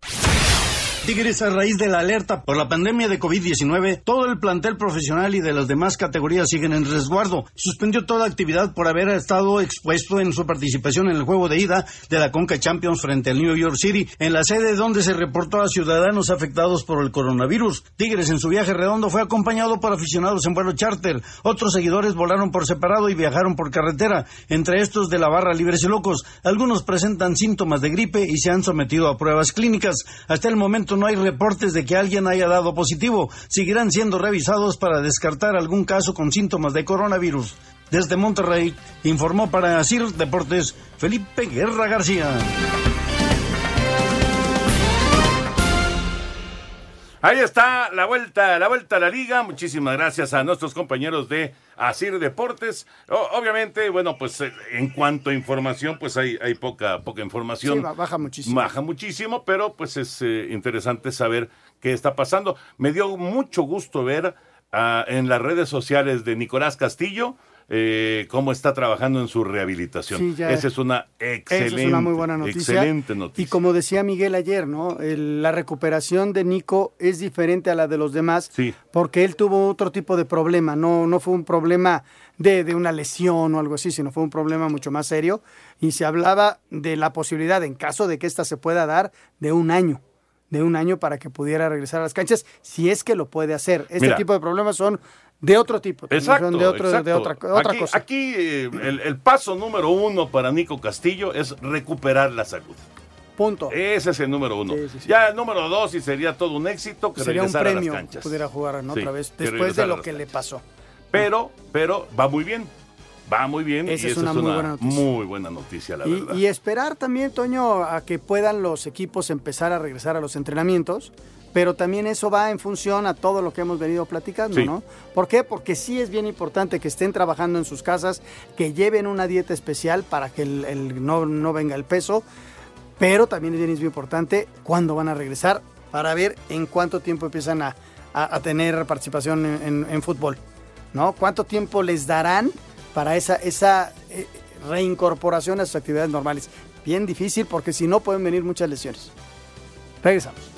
Tigres, a raíz de la alerta por la pandemia de COVID-19, todo el plantel profesional y de las demás categorías siguen en resguardo. Suspendió toda actividad por haber estado expuesto en su participación en el juego de ida de la Conca Champions frente al New York City, en la sede donde se reportó a ciudadanos afectados por el coronavirus. Tigres en su viaje redondo fue acompañado por aficionados en vuelo charter. Otros seguidores volaron por separado y viajaron por carretera, entre estos de la barra Libres y Locos. Algunos presentan síntomas de gripe y se han sometido a pruebas clínicas. Hasta el momento no hay reportes de que alguien haya dado positivo. Seguirán siendo revisados para descartar algún caso con síntomas de coronavirus. Desde Monterrey, informó para CIR Deportes Felipe Guerra García. Ahí está la vuelta, la vuelta a la liga. Muchísimas gracias a nuestros compañeros de Asir Deportes. obviamente, bueno, pues eh, en cuanto a información, pues hay, hay poca, poca información. Sí, baja muchísimo. Baja muchísimo, pero pues es eh, interesante saber qué está pasando. Me dio mucho gusto ver ah, en las redes sociales de Nicolás Castillo eh, cómo está trabajando en su rehabilitación. Esa es una excelente, es una muy buena noticia. excelente noticia. Y como decía Miguel ayer, ¿no? la recuperación de Nico es diferente a la de los demás porque él tuvo otro tipo de problema, no, no fue un problema de, de, una lesión o algo así, sino fue un problema mucho más serio y se hablaba de la posibilidad, en caso de que esta se pueda dar, de un año de un año para que pudiera regresar a las canchas, si es que lo puede hacer. Este tipo de problemas son de otro tipo. Exacto, de, otro, de otra, otra aquí, cosa. Aquí eh, el, paso número uno para Nico Castillo es recuperar la salud. Punto. Ese es el número uno. Ya el número dos y sería todo un éxito que sería un premio a las canchas. Pudiera jugar otra vez después de lo que le pasó. Pero, pero va muy bien. Va muy bien Esa y es una, muy, buena noticia. muy buena noticia, la y, verdad. Y esperar también, Toño, a que puedan los equipos empezar a regresar a los entrenamientos pero también eso va en función a todo lo que hemos venido platicando, ¿no? ¿Por qué? Porque sí es bien importante que estén trabajando en sus casas, que lleven una dieta especial para que el, no, venga el peso, pero también es bien importante cuándo van a regresar para ver en cuánto tiempo empiezan a, tener participación en, fútbol, ¿no? ¿Cuánto tiempo les darán para esa, esa eh, reincorporación a sus actividades normales? Bien difícil porque si no pueden venir muchas lesiones. Regresamos.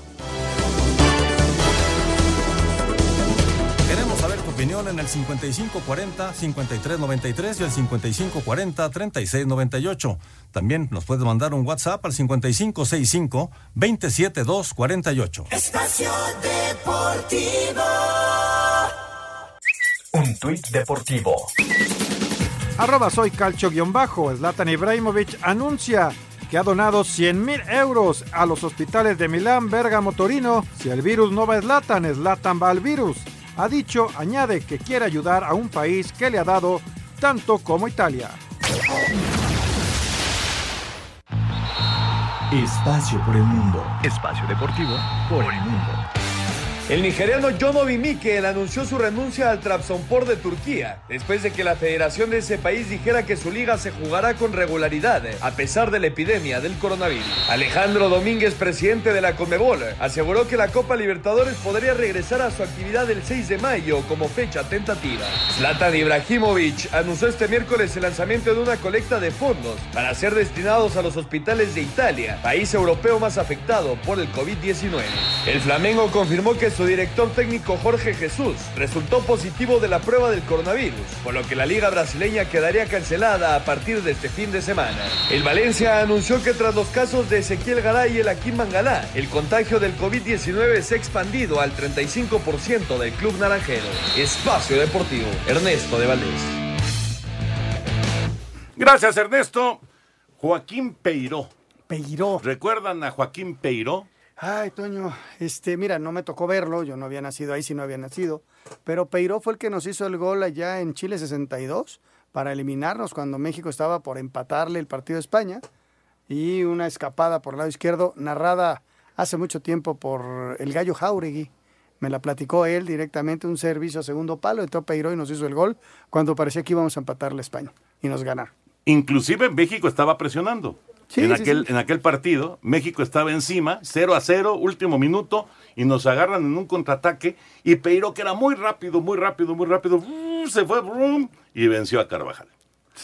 Opinión en el 5540-5393 y el 5540-3698. También nos puedes mandar un WhatsApp al 5565-27248. Estación Deportivo. Un tuit deportivo. Arroba soy calcio-bajo. Zlatan Ibrahimovic anuncia que ha donado 100 mil euros a los hospitales de Milán, Bergamo, Torino. Si el virus no va a Zlatan, Zlatan va al virus ha dicho, añade que quiere ayudar a un país que le ha dado tanto como Italia. Espacio por el mundo. Espacio deportivo por el mundo. El nigeriano Jonobi Mikel anunció su renuncia al Trabzonspor de Turquía después de que la federación de ese país dijera que su liga se jugará con regularidad a pesar de la epidemia del coronavirus. Alejandro Domínguez, presidente de la Conmebol, aseguró que la Copa Libertadores podría regresar a su actividad el 6 de mayo como fecha tentativa. Zlatan Ibrahimovic anunció este miércoles el lanzamiento de una colecta de fondos para ser destinados a los hospitales de Italia, país europeo más afectado por el COVID-19. El Flamengo confirmó que su director técnico Jorge Jesús resultó positivo de la prueba del coronavirus, por lo que la liga brasileña quedaría cancelada a partir de este fin de semana. El Valencia anunció que tras los casos de Ezequiel Garay y el Akim Mangalá, el contagio del COVID-19 se ha expandido al 35% del club naranjero. Espacio Deportivo, Ernesto de Valdés. Gracias, Ernesto. Joaquín Peiró. Peiró. ¿Recuerdan a Joaquín Peiró? Ay, Toño, este, mira, no me tocó verlo, yo no había nacido ahí si no había nacido, pero Peiró fue el que nos hizo el gol allá en Chile 62 para eliminarnos cuando México estaba por empatarle el partido de España y una escapada por el lado izquierdo narrada hace mucho tiempo por el gallo Jauregui. Me la platicó él directamente, un servicio a segundo palo, entró Peiró y nos hizo el gol cuando parecía que íbamos a empatarle a España y nos ganaron. Inclusive México estaba presionando en, aquel, en aquel partido, México estaba encima, 0 a 0, último minuto, y nos agarran en un contraataque. Y Peiro, que era muy rápido, muy rápido, muy rápido, se fue y venció a Carvajal.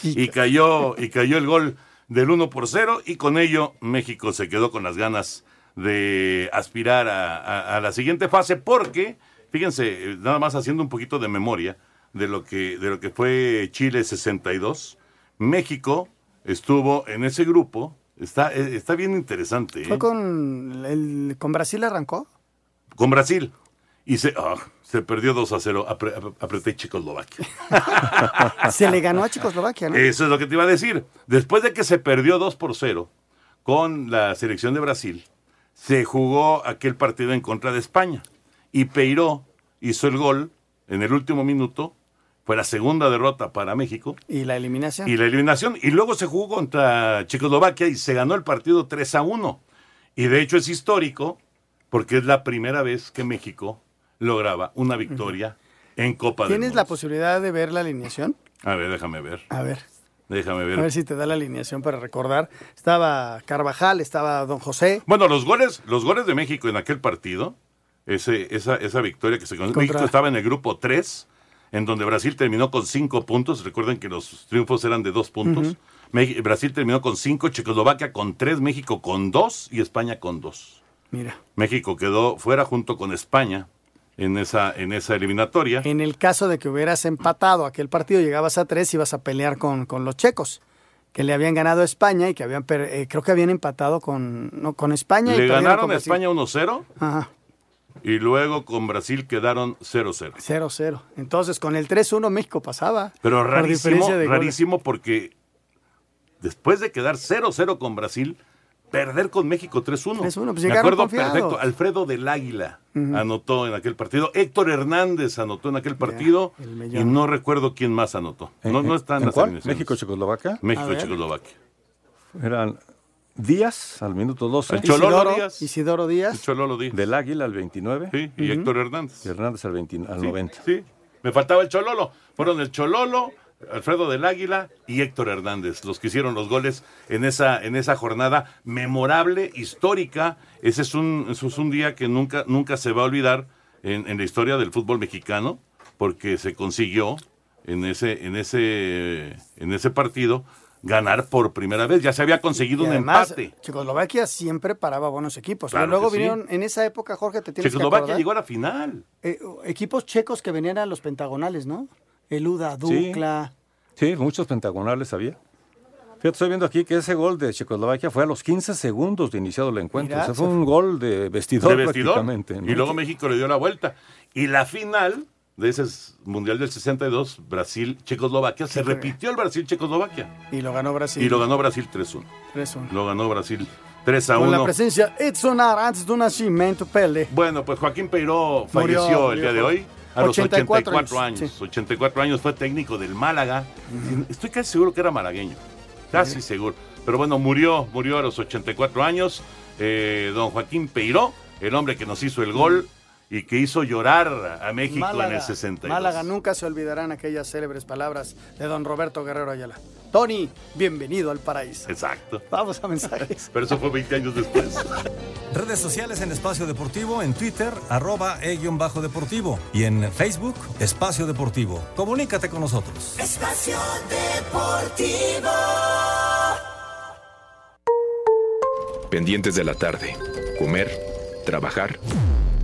y, cayó, y cayó el gol del 1 por 0, y con ello México se quedó con las ganas de aspirar a, a- a la siguiente fase porque, fíjense, eh, nada más haciendo un poquito de memoria de lo que, de lo que fue Chile 62, México estuvo en ese grupo, está, eh, está bien interesante, ¿eh? ¿Fue con, el, con Brasil arrancó? con Brasil. Y se, ah, se perdió 2 a 0, apre- apre- apreté Checoslovaquia. Se le ganó a Checoslovaquia, ¿no? Eso es lo que te iba a decir. Después de que se perdió 2 por 0 con la selección de Brasil, se jugó aquel partido en contra de España. Y Peiró hizo el gol en el último minuto. Fue la segunda derrota para México. Y la eliminación. Y la eliminación. Y luego se jugó contra Checoslovaquia y se ganó el partido 3 a 1. Y de hecho es histórico porque es la primera vez que México lograba una victoria en Copa del ¿Tienes Mundo. la posibilidad de ver la alineación? A ver, déjame ver. A ver. Déjame ver. A ver si te da la alineación para recordar. Estaba Carvajal, estaba Don José. Bueno, los goles, los goles de México en aquel partido, ese, esa, esa victoria que se. Contra- México estaba en el grupo 3, en donde Brasil terminó con 5 puntos. Recuerden que los triunfos eran de 2 puntos. Brasil terminó con 5, Checoslovaquia con 3, México con 2 y España con 2. Mira. México quedó fuera junto con España en esa, en esa eliminatoria. En el caso de que hubieras empatado aquel partido, llegabas a tres, ibas a pelear con, con los checos, que le habían ganado a España y que habían, eh, creo que habían empatado con, no, con España. y Le ganaron a. España 1-0 Ajá, y luego con Brasil quedaron 0-0. 0-0. Entonces, con el 3-1 México pasaba. Pero por rarísimo, goles. rarísimo porque después de quedar 0-0 con Brasil, perder con México 3-1. 3-1, pues Me acuerdo confiados. perfecto. Alfredo del Águila Ujú. anotó en aquel partido. Héctor Hernández anotó en aquel partido. y mellón. no recuerdo quién más anotó. No, no están ¿En las cuál? alineaciones. ¿México, Checoslovaquia? México, A ver. Checoslovaquia. Eran Díaz al minuto 12. El Chololo Isidoro- Díaz. Isidoro Díaz. Chololo Díaz. Del Águila al 29. Sí, y Héctor Hernández. Y Hernández al, 20 al Sí, 90. Sí, me faltaba el Chololo. Fueron el Chololo, Alfredo del Águila y Héctor Hernández, los que hicieron los goles en esa, en esa jornada memorable, histórica. Ese es un, eso es un día que nunca, nunca se va a olvidar en, en la historia del fútbol mexicano, porque se consiguió en ese, en ese, en ese partido ganar por primera vez. Ya se había conseguido Y un empate. Checoslovaquia siempre paraba buenos equipos. Claro luego sí. vinieron, en esa época, Jorge, te tienes que Checoslovaquia llegó a la final. eh, equipos checos que venían a los pentagonales, ¿no? Eluda. Dukla. Sí, muchos pentagonales había. Fíjate, estoy viendo aquí que ese gol de Checoslovaquia fue a los 15 segundos de iniciado el encuentro. Mira, o sea, fue un gol de vestidor, de vestidor. prácticamente. ¿no? Y luego México le dio la vuelta. Y la final de ese Mundial del 62, Brasil-Checoslovaquia, se Sí, repitió el Brasil-Checoslovaquia. Y lo ganó Brasil. Y lo ganó Brasil 3-1. 3-1. Lo ganó Brasil 3 a Con la 1. presencia Edson Arantes do Nascimento Pele. Bueno, pues Joaquín Peiró Murió, falleció el murió día de hoy. A los 84 84 años, años. 84 años fue técnico del Málaga. Estoy casi seguro que era malagueño. Casi seguro. Pero bueno, murió, murió a los 84 años. eh, don Joaquín Peiró, el hombre que nos hizo el gol y que hizo llorar a México en el 62. Málaga nunca se olvidarán aquellas célebres palabras de don Roberto Guerrero Ayala. Tony, bienvenido al paraíso. Exacto. Vamos a mensajes. Pero eso fue 20 años después. Redes sociales en Espacio Deportivo, en Twitter, arroba e-bajo deportivo y en Facebook, Espacio Deportivo. Comunícate con nosotros. Espacio Deportivo. Pendientes de la tarde. Comer, trabajar.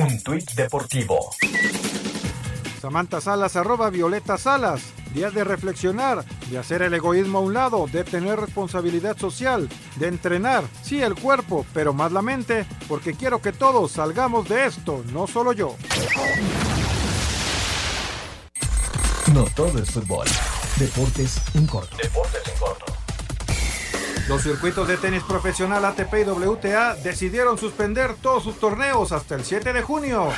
Un tuit deportivo. Samantha Salas, arroba Violeta Salas. Días de reflexionar, de hacer el egoísmo a un lado, de tener responsabilidad social, de entrenar, sí el cuerpo, pero más la mente, porque quiero que todos salgamos de esto, no solo yo. No todo es fútbol. Deportes en corto. Deportes en corto. Los circuitos de tenis profesional ATP y WTA decidieron suspender todos sus torneos hasta el 7 de junio.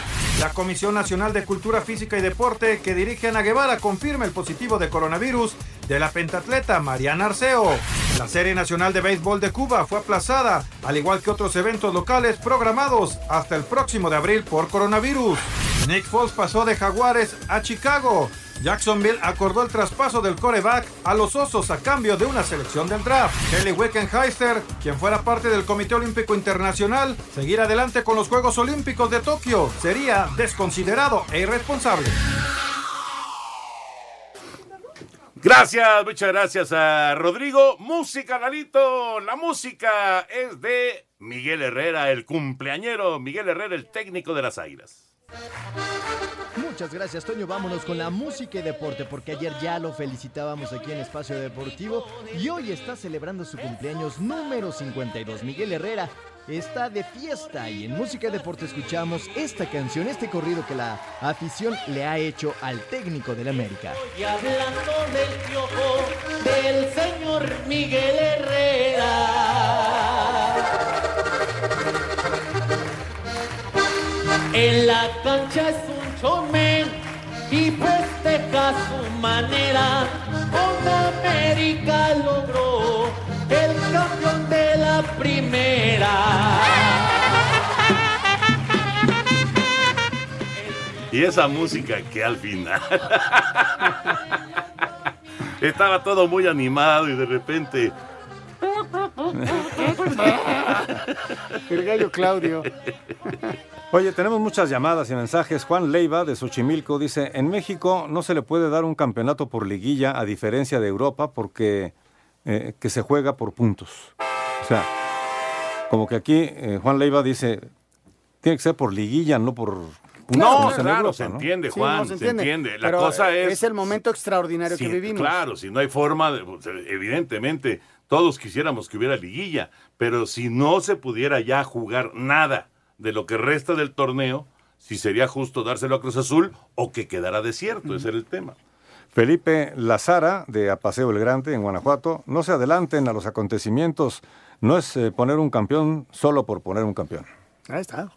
La Comisión Nacional de Cultura Física y Deporte que dirige Ana Guevara confirma el positivo de coronavirus de la pentatleta Mariana Arceo. La Serie Nacional de Béisbol de Cuba fue aplazada, al igual que otros eventos locales programados hasta el próximo de abril por coronavirus. Nick Foles pasó de Jaguares a Chicago. Jacksonville acordó el traspaso del coreback a los Osos a cambio de una selección del draft. Kelly Wickenheiser, quien fuera parte del Comité Olímpico Internacional, seguir adelante con los Juegos Olímpicos de Tokio sería desconsiderado e irresponsable. Gracias, muchas gracias a Rodrigo. Música, Lalito. La música es de Miguel Herrera, el cumpleañero. Miguel Herrera, el técnico de las Águilas. Muchas gracias, Toño. Vámonos con la música y deporte, porque ayer ya lo felicitábamos aquí en Espacio Deportivo y hoy está celebrando su cumpleaños número 52. Miguel Herrera está de fiesta y en música y deporte escuchamos esta canción, este corrido que la afición le ha hecho al técnico del América. Y hablando del piojo del señor Miguel manera. Con América logró el campeón de la primera. Y esa música que al final estaba todo muy animado y de repente El gallo Claudio. Oye, tenemos muchas llamadas y mensajes. Juan Leiva de Xochimilco dice, en México no se le puede dar un campeonato por liguilla a diferencia de Europa porque eh, que se juega por puntos. O sea, como que aquí eh, Juan Leiva dice, tiene que ser por liguilla, no por. No, en claro, Europa, se ¿no? entiende, Sí, Juan, no, se, se entiende. La Pero, cosa es... es el momento extraordinario que vivimos. Claro, si no hay forma, de- evidentemente todos quisiéramos que hubiera liguilla, pero si no se pudiera ya jugar nada de lo que resta del torneo, si sería justo dárselo a Cruz Azul o que quedara desierto, ese era el tema. Felipe Lazara, de Apaseo el Grande, en Guanajuato, no se adelanten a los acontecimientos. No es eh, poner un campeón solo por poner un campeón. Ahí está.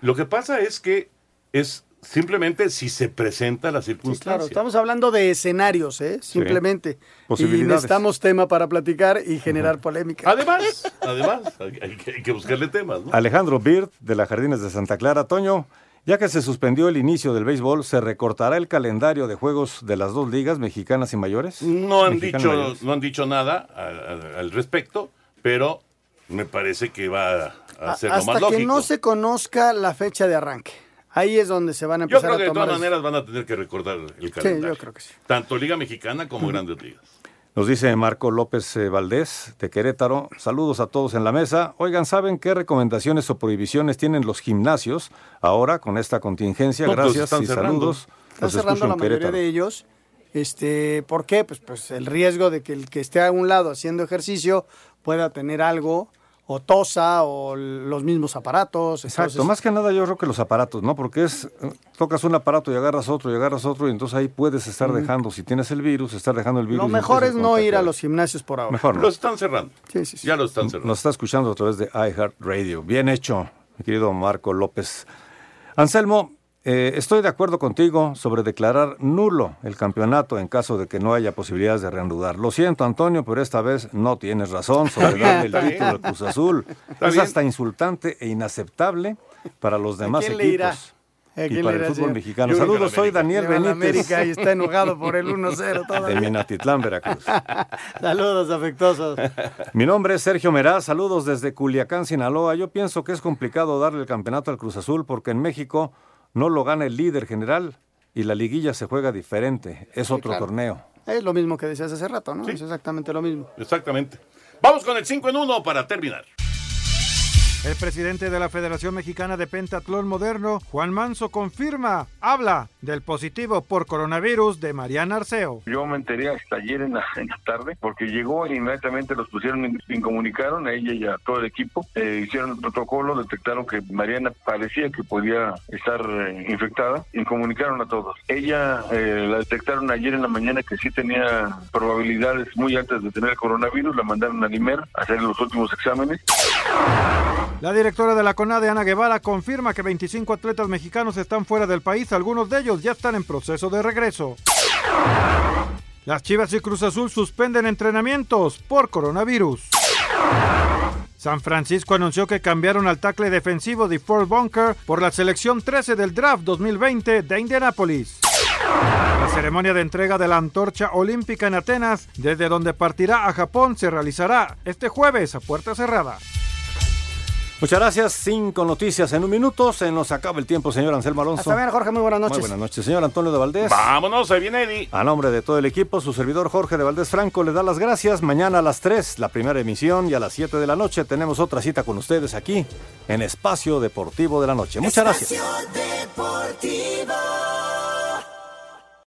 Lo que pasa es que es simplemente si se presenta la Sí, circunstancia. claro, estamos hablando de escenarios, ¿eh? Simplemente. Y Posibilidades. necesitamos tema para platicar y generar polémica. Además, además, hay, que- hay que buscarle temas, ¿no? Alejandro Bird, de las Jardines de Santa Clara. Toño, ya que se suspendió el inicio del béisbol, ¿se recortará el calendario de juegos de las dos ligas, mexicanas y mayores? No han, Mexicana y dicho, mayores. no han dicho nada al respecto, pero me parece que va a ser lo Hasta más que lógico. no se conozca la fecha de arranque. Ahí es donde se van a Yo empezar creo que a de tomar. todas maneras van a tener que recordar el Sí, calendario. yo creo que sí. Tanto Liga Mexicana como Grandes Ligas. Nos dice Marco López eh, Valdés, de Querétaro. Saludos a todos en la mesa. Oigan, ¿saben qué recomendaciones o prohibiciones tienen los gimnasios ahora con esta contingencia? No, pues, Gracias están y cerrando. saludos. Está Los cerrando la mayoría Querétaro. de ellos. Este, ¿Por qué? Pues, pues el riesgo de que el que esté a un lado haciendo ejercicio pueda tener algo, o tosa, o los mismos aparatos. Exacto, entonces- más que nada yo creo que los aparatos, ¿no? Porque es, eh, tocas un aparato y agarras otro y agarras otro y entonces ahí puedes estar dejando, si tienes el virus, estar dejando el virus. Lo mejor es no ir a los gimnasios por ahora. Mejor no. Lo están cerrando. Sí, sí, sí. Ya lo están cerrando. Nos está escuchando a través de iHeartRadio. Bien hecho, mi querido Marco López. Anselmo, eh, estoy de acuerdo contigo sobre declarar nulo el campeonato en caso de que no haya posibilidades de reanudar. Lo siento, Antonio, pero esta vez no tienes razón sobre darle el título al Cruz Azul. Es hasta insultante e inaceptable para los demás equipos. le irá? ¿A Y para el fútbol señor? mexicano. Yo Saludos, soy. Daniel Le va a la Benítez. América y está enojado por el 1-0 De. Minatitlán, Veracruz. Saludos afectuosos. Mi nombre es Sergio Meraz, saludos desde Culiacán, Sinaloa. Yo pienso que es complicado darle el campeonato al Cruz Azul porque en México no lo gana el líder general y la liguilla se juega diferente, es Sí, otro claro. torneo. Es lo mismo que decías hace rato, ¿no? Es exactamente lo mismo. Exactamente. Vamos con el 5 en 1 para terminar. El presidente de la Federación Mexicana de Pentatlón Moderno, Juan Manso, confirma, habla del positivo por coronavirus de Mariana Arceo. Yo me enteré hasta ayer en la, tarde porque llegó e inmediatamente los pusieron, incomunicaron a ella y a todo el equipo, eh, hicieron el protocolo, detectaron que Mariana parecía que podía estar eh, infectada, incomunicaron a todos. Ella eh, la detectaron ayer en la mañana que sí tenía probabilidades muy altas de tener coronavirus, la mandaron a Limer a hacer los últimos exámenes. La directora de la CONADE, Ana Guevara, confirma que 25 atletas mexicanos están fuera del país, algunos de ellos ya están en proceso de regreso. Las Chivas y Cruz Azul suspenden entrenamientos por coronavirus. San Francisco anunció que cambiaron al tackle defensivo de Fort Bunker por la selección 13 del draft 2020 de Indianapolis. La ceremonia de entrega de la antorcha olímpica en Atenas, desde donde partirá a Japón, se realizará este jueves a puerta cerrada. Muchas gracias. Cinco noticias en un minuto. Se nos acaba el tiempo, señor Anselmo Alonso. Hasta bien, Jorge. Muy buenas noches. Muy buenas noches, señor Antonio de Valdés. Vámonos, ahí viene Eddie. A nombre de todo el equipo, su servidor Jorge de Valdés Franco le da las gracias. Mañana a las 3, la primera emisión, y a las 7 de la noche tenemos otra cita con ustedes aquí en Espacio Deportivo de la Noche. Muchas gracias.